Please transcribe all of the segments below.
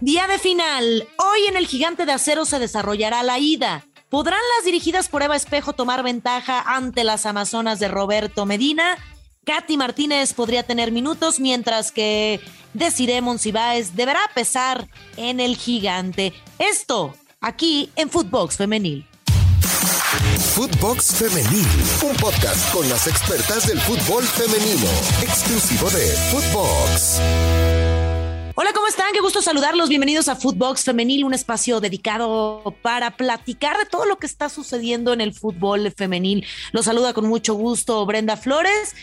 Día de final. Hoy en el Gigante de Acero se desarrollará la ida. ¿Podrán las dirigidas por Eva Espejo tomar ventaja ante las Amazonas de Roberto Medina? Katy Martínez podría tener minutos, mientras que Desiree Monsiváis deberá pesar en el gigante. Esto aquí en Footbox Femenil. Footbox Femenil, un podcast con las expertas del fútbol femenino, exclusivo de Footbox. Hola, ¿cómo están? Qué gusto saludarlos. Bienvenidos a Footbox Femenil, un espacio dedicado para platicar de todo lo que está sucediendo en el fútbol femenil. Los saluda con mucho gusto Brenda Flores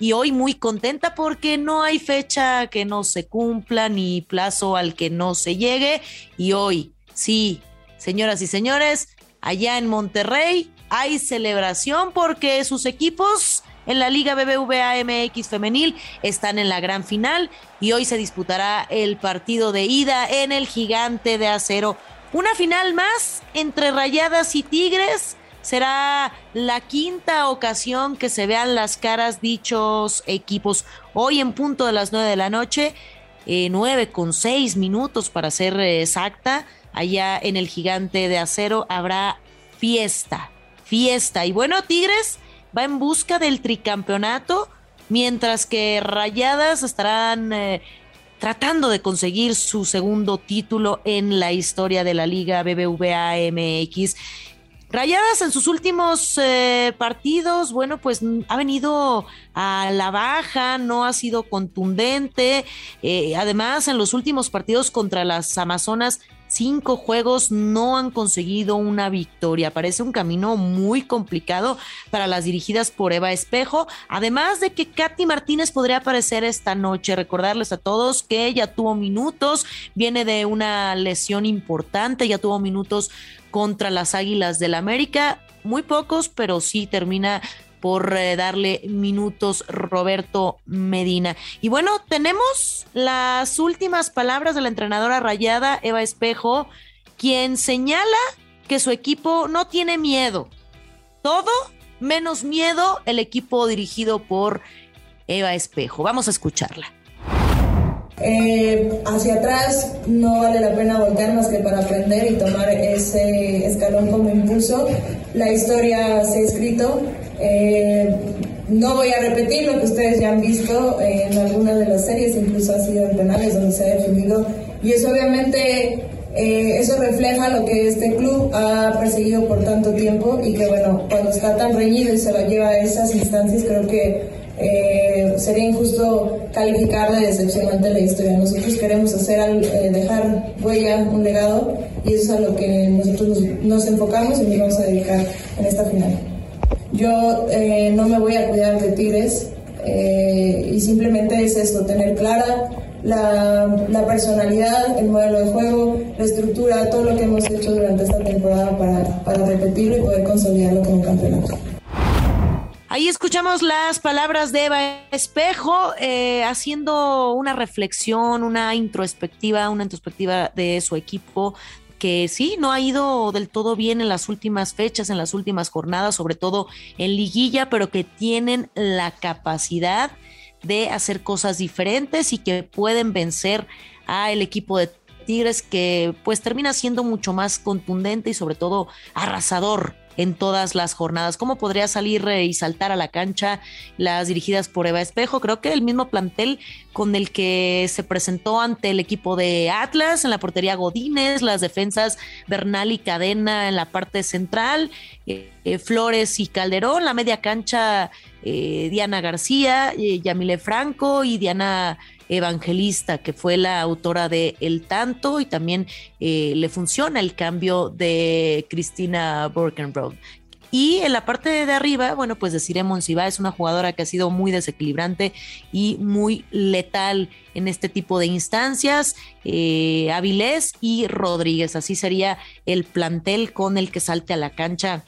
y hoy muy contenta porque no hay fecha que no se cumpla ni plazo al que no se llegue. Y hoy, sí, señoras y señores, allá en Monterrey hay celebración porque sus equipos en la Liga BBVA MX femenil están en la gran final y hoy se disputará el partido de ida en el Gigante de Acero. Una final más entre Rayadas y Tigres. Será la quinta ocasión que se vean las caras dichos equipos. Hoy en punto de las nueve de la noche, eh, con seis minutos para ser exacta, allá en el Gigante de Acero habrá fiesta, fiesta. Y bueno, Tigres va en busca del tricampeonato, mientras que Rayadas estarán eh, tratando de conseguir su segundo título en la historia de la Liga BBVA MX. Rayadas en sus últimos eh, partidos, bueno, pues ha venido a la baja, no ha sido contundente. Eh, además, en los últimos partidos contra las Amazonas cinco juegos no han conseguido una victoria. Parece un camino muy complicado para las dirigidas por Eva Espejo. Además de que Katy Martínez podría aparecer esta noche. Recordarles a todos que ella tuvo minutos, viene de una lesión importante, ya tuvo minutos contra las Águilas del América. Muy pocos, pero sí termina por eh, darle minutos Roberto Medina. Y bueno, tenemos las últimas palabras de la entrenadora rayada Eva Espejo, quien señala que su equipo no tiene miedo. Todo menos miedo el equipo dirigido por Eva Espejo. Vamos a escucharla. Eh, hacia atrás no vale la pena voltear más que para aprender y tomar ese escalón como impulso. La historia se ha escrito, eh, no voy a repetir lo que ustedes ya han visto en algunas de las series, incluso ha sido en penales donde se ha defendido. Y eso obviamente, eh, eso refleja lo que este club ha perseguido por tanto tiempo y que bueno, cuando está tan reñido y se lo lleva a esas instancias, creo que eh, sería injusto calificar de decepcionante la historia. Nosotros queremos hacer, dejar huella, un legado, y eso es a lo que nosotros nos, nos enfocamos y nos vamos a dedicar en esta final. Yo eh, no me voy a cuidar de Tigres eh, y simplemente es esto, tener clara la, personalidad, el modelo de juego, la estructura, todo lo que hemos hecho durante esta temporada para, para repetirlo y poder consolidarlo como campeonato. Ahí escuchamos las palabras de Eva Espejo eh, haciendo una reflexión, una introspectiva, una introspectiva de su equipo, que sí, no ha ido del todo bien en las últimas fechas, en las últimas jornadas, sobre todo en liguilla, pero que tienen la capacidad de hacer cosas diferentes y que pueden vencer a el equipo de Tigres que pues termina siendo mucho más contundente y sobre todo arrasador en todas las jornadas. ¿Cómo podría salir y saltar a la cancha las dirigidas por Eva Espejo? Creo que el mismo plantel con el que se presentó ante el equipo de Atlas, en la portería Godínez, las defensas Bernal y Cadena en la parte central, eh, eh, Flores y Calderón, la media cancha eh, Diana García, Yamile Franco y Diana Evangelista, que fue la autora de El Tanto, y también eh, le funciona el cambio de Cristina Borkenbrough. Y en la parte de arriba, bueno, pues decir Monsiva es una jugadora que ha sido muy desequilibrante y muy letal en este tipo de instancias. Eh, y Rodríguez, así sería el plantel con el que salte a la cancha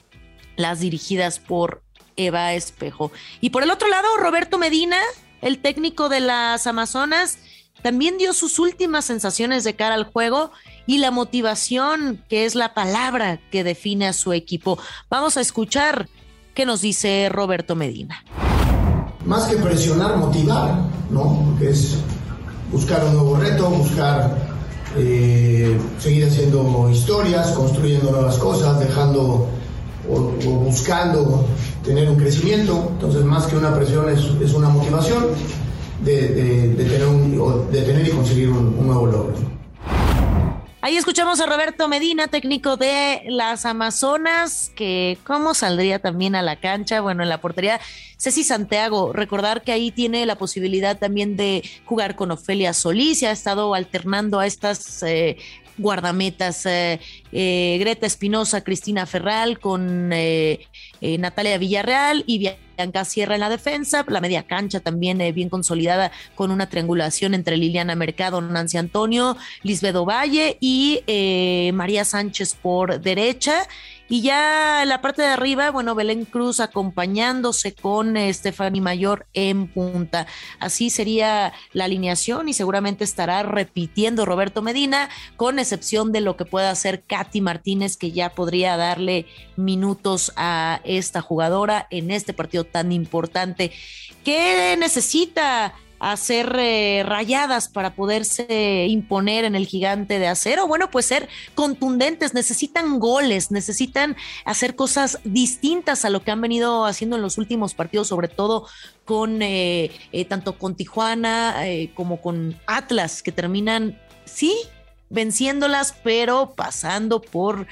las dirigidas por Eva Espejo. Y por el otro lado, Roberto Medina, el técnico de las Amazonas también dio sus últimas sensaciones de cara al juego y la motivación, que es la palabra que define a su equipo. Vamos a escuchar qué nos dice Roberto Medina. Más que presionar, motivar, ¿no? Es buscar un nuevo reto, buscar eh, seguir haciendo historias, construyendo nuevas cosas, dejando o, buscando tener un crecimiento. Entonces, más que una presión, es, una motivación de, tener de tener y conseguir un nuevo logro. Ahí escuchamos a Roberto Medina, técnico de las Amazonas, que cómo saldría también a la cancha, bueno, en la portería. Ceci Santiago, recordar que ahí tiene la posibilidad también de jugar con Ofelia Solís, y ha estado alternando a estas eh, guardametas, eh, eh, Greta Espinosa, Cristina Ferral, con Natalia Villarreal y Bianca Sierra en la defensa, la media cancha también bien consolidada con una triangulación entre Liliana Mercado, Nancy Antonio, Lisbedo Valle y María Sánchez por derecha y ya en la parte de arriba, bueno, Belén Cruz acompañándose con Stephanie Mayor en punta. Así sería la alineación y seguramente estará repitiendo Roberto Medina, con excepción de lo que pueda hacer Katy Martínez, que ya podría darle minutos a esta jugadora en este partido tan importante. ¿Qué necesita? Hacer eh, rayadas para poderse imponer en el gigante de acero. Bueno, pues ser contundentes, necesitan goles, necesitan hacer cosas distintas a lo que han venido haciendo en los últimos partidos, sobre todo con eh, eh, tanto con Tijuana como con Atlas, que terminan, sí, venciéndolas, pero pasando por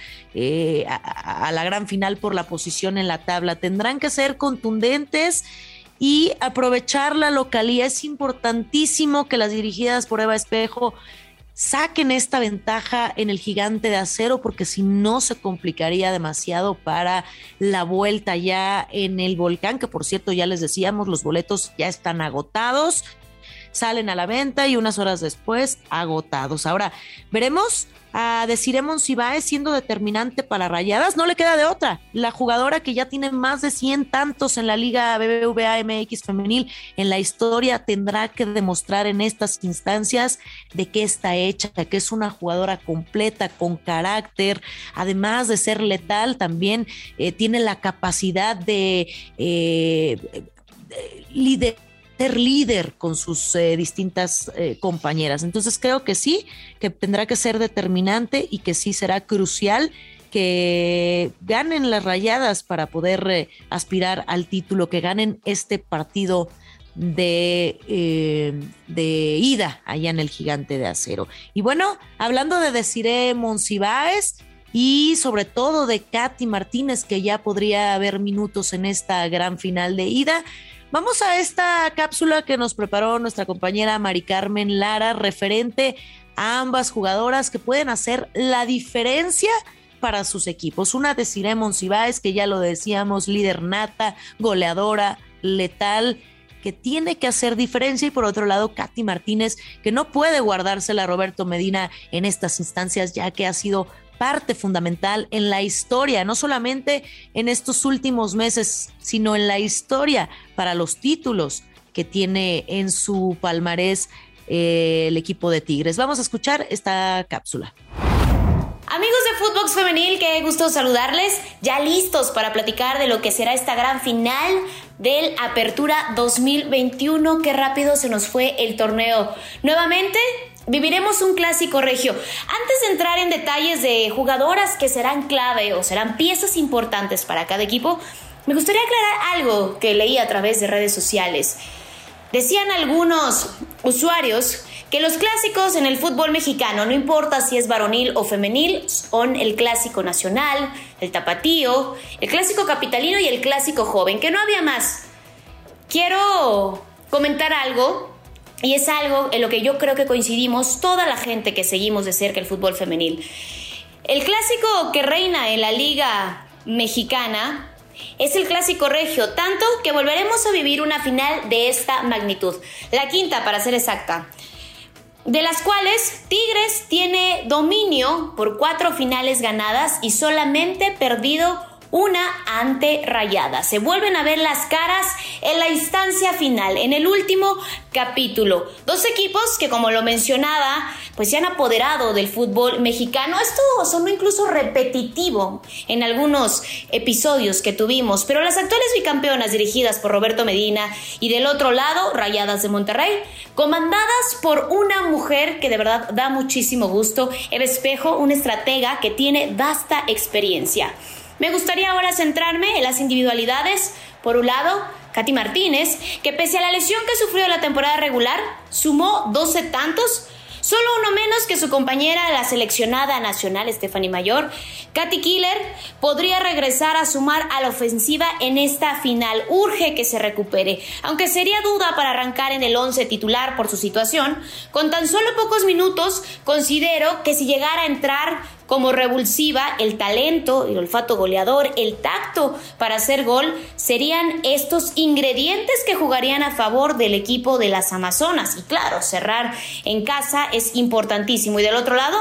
a, la gran final por la posición en la tabla. Tendrán que ser contundentes y aprovechar la localía. Es importantísimo que las dirigidas por Eva Espejo saquen esta ventaja en el gigante de acero porque si no se complicaría demasiado para la vuelta ya en el volcán, que por cierto ya les decíamos, los boletos ya están agotados, salen a la venta y unas horas después agotados. Ahora, veremos a Desiree Monsiváis siendo determinante para Rayadas, no le queda de otra. La jugadora que ya tiene más de 100 tantos en la Liga BBVA MX femenil en la historia tendrá que demostrar en estas instancias de qué está hecha, que es una jugadora completa, con carácter, además de ser letal, también eh, tiene la capacidad de... Eh, liderar ser líder con sus eh, distintas eh, compañeras. Entonces creo que sí, que tendrá que ser determinante y que sí será crucial que ganen las rayadas para poder eh, aspirar al título, que ganen este partido de, de ida allá en el gigante de acero. Y bueno, hablando de Desiree Monsiváis, y sobre todo de Katy Martínez, que ya podría haber minutos en esta gran final de ida. Vamos a esta cápsula que nos preparó nuestra compañera Mari Carmen Lara, referente a ambas jugadoras que pueden hacer la diferencia para sus equipos. Una de Ciremon Cibáez, que ya lo decíamos, líder nata, goleadora, letal, que tiene que hacer diferencia. Y por otro lado, Katy Martínez, que no puede guardársela a Roberto Medina en estas instancias, ya que ha sido parte fundamental en la historia, no solamente en estos últimos meses, sino en la historia para los títulos que tiene en su palmarés eh, el equipo de Tigres. Vamos a escuchar esta cápsula. Amigos de Footbox Femenil, qué gusto saludarles. Ya listos para platicar de lo que será esta gran final del Apertura 2021. Qué rápido se nos fue el torneo. Nuevamente Viviremos un clásico regio. Antes de entrar en detalles de jugadoras que serán clave o serán piezas importantes para cada equipo, me gustaría aclarar algo que leí a través de redes sociales. Decían algunos usuarios que los clásicos en el fútbol mexicano, no importa si es varonil o femenil, son el clásico nacional, el tapatío, el clásico capitalino y el clásico joven, que no había más. Quiero comentar algo y es algo en lo que yo creo que coincidimos toda la gente que seguimos de cerca el fútbol femenil. El clásico que reina en la liga mexicana es el clásico regio, tanto que volveremos a vivir una final de esta magnitud, la quinta para ser exacta, de las cuales Tigres tiene dominio por cuatro finales ganadas y solamente perdido una ante Rayada. Se vuelven a ver las caras en la instancia final, en el último capítulo. Dos equipos que, como lo mencionaba, pues se han apoderado del fútbol mexicano. Esto sonó incluso repetitivo en algunos episodios que tuvimos, pero las actuales bicampeonas dirigidas por Roberto Medina y del otro lado, Rayadas de Monterrey, comandadas por una mujer que de verdad da muchísimo gusto, Eva Espejo, una estratega que tiene vasta experiencia. Me gustaría ahora centrarme en las individualidades. Por un lado, Katy Martínez, que pese a la lesión que sufrió en la temporada regular, sumó 12 tantos, solo uno menos que su compañera, la seleccionada nacional Stephanie Mayor. Katy Killer podría regresar a sumar a la ofensiva en esta final. Urge que se recupere, aunque sería duda para arrancar en el 11 titular por su situación. Con tan solo pocos minutos, considero que si llegara a entrar como revulsiva, el talento, el olfato goleador, el tacto para hacer gol, serían estos ingredientes que jugarían a favor del equipo de las Amazonas. Y claro, cerrar en casa es importantísimo. Y del otro lado,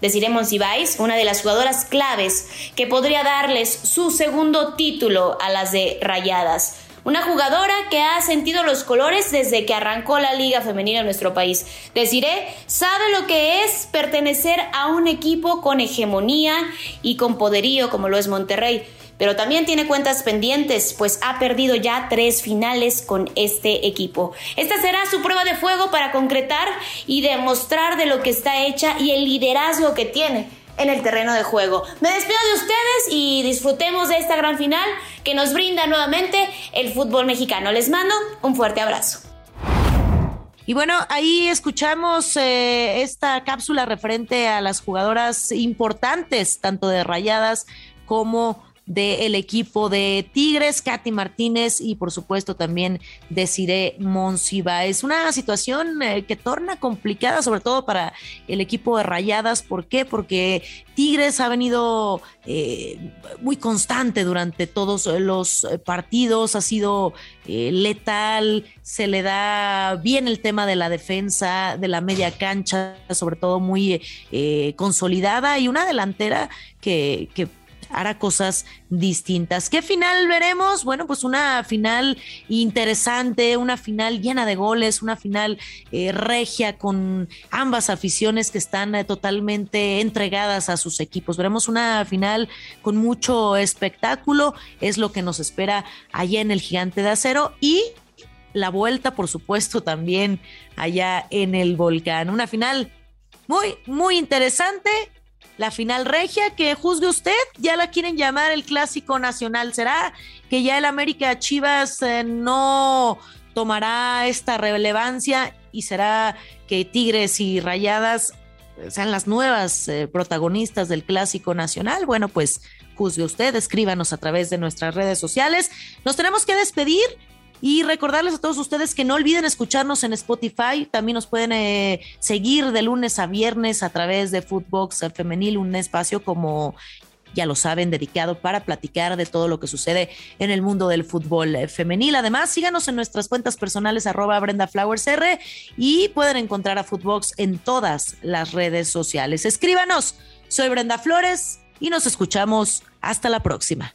Desiree Monsiváis, una de las jugadoras claves que podría darles su segundo título a las de Rayadas. Una jugadora que ha sentido los colores desde que arrancó la liga femenina en nuestro país. Deciré, sabe lo que es pertenecer a un equipo con hegemonía y con poderío como lo es Monterrey. Pero también tiene cuentas pendientes, pues ha perdido ya tres finales con este equipo. Esta será su prueba de fuego para concretar y demostrar de lo que está hecha y el liderazgo que tiene en el terreno de juego. Me despido de ustedes y disfrutemos de esta gran final que nos brinda nuevamente el fútbol mexicano. Les mando un fuerte abrazo. Y bueno, ahí escuchamos eh, esta cápsula referente a las jugadoras importantes, tanto de rayadas como del equipo de Tigres, Katy Martínez y por supuesto también Desiree Monsiva. Es una situación eh, que torna complicada, sobre todo para el equipo de Rayadas. ¿Por qué? Porque Tigres ha venido eh, muy constante durante todos los partidos, ha sido eh, letal, se le da bien el tema de la defensa, de la media cancha, sobre todo muy consolidada y una delantera que, que hará cosas distintas. ¿Qué final veremos? Bueno, pues una final interesante, una final llena de goles, una final eh, regia con ambas aficiones que están eh, totalmente entregadas a sus equipos. Veremos una final con mucho espectáculo, es lo que nos espera allá en el Gigante de Acero y la vuelta, por supuesto, también allá en el volcán. Una final muy, muy interesante la final regia, que juzgue usted, ya la quieren llamar el clásico nacional. ¿Será que ya el América Chivas eh, no tomará esta relevancia y será que Tigres y Rayadas sean las nuevas eh, protagonistas del clásico nacional? Bueno, pues juzgue usted, escríbanos a través de nuestras redes sociales. Nos tenemos que despedir. Y recordarles a todos ustedes que no olviden escucharnos en Spotify. También nos pueden eh, seguir de lunes a viernes a través de Footbox Femenil, un espacio como ya lo saben, dedicado para platicar de todo lo que sucede en el mundo del fútbol eh, femenil. Además, síganos en nuestras cuentas personales arroba Brenda Flowers R y pueden encontrar a Footbox en todas las redes sociales. Escríbanos, soy Brenda Flores y nos escuchamos hasta la próxima.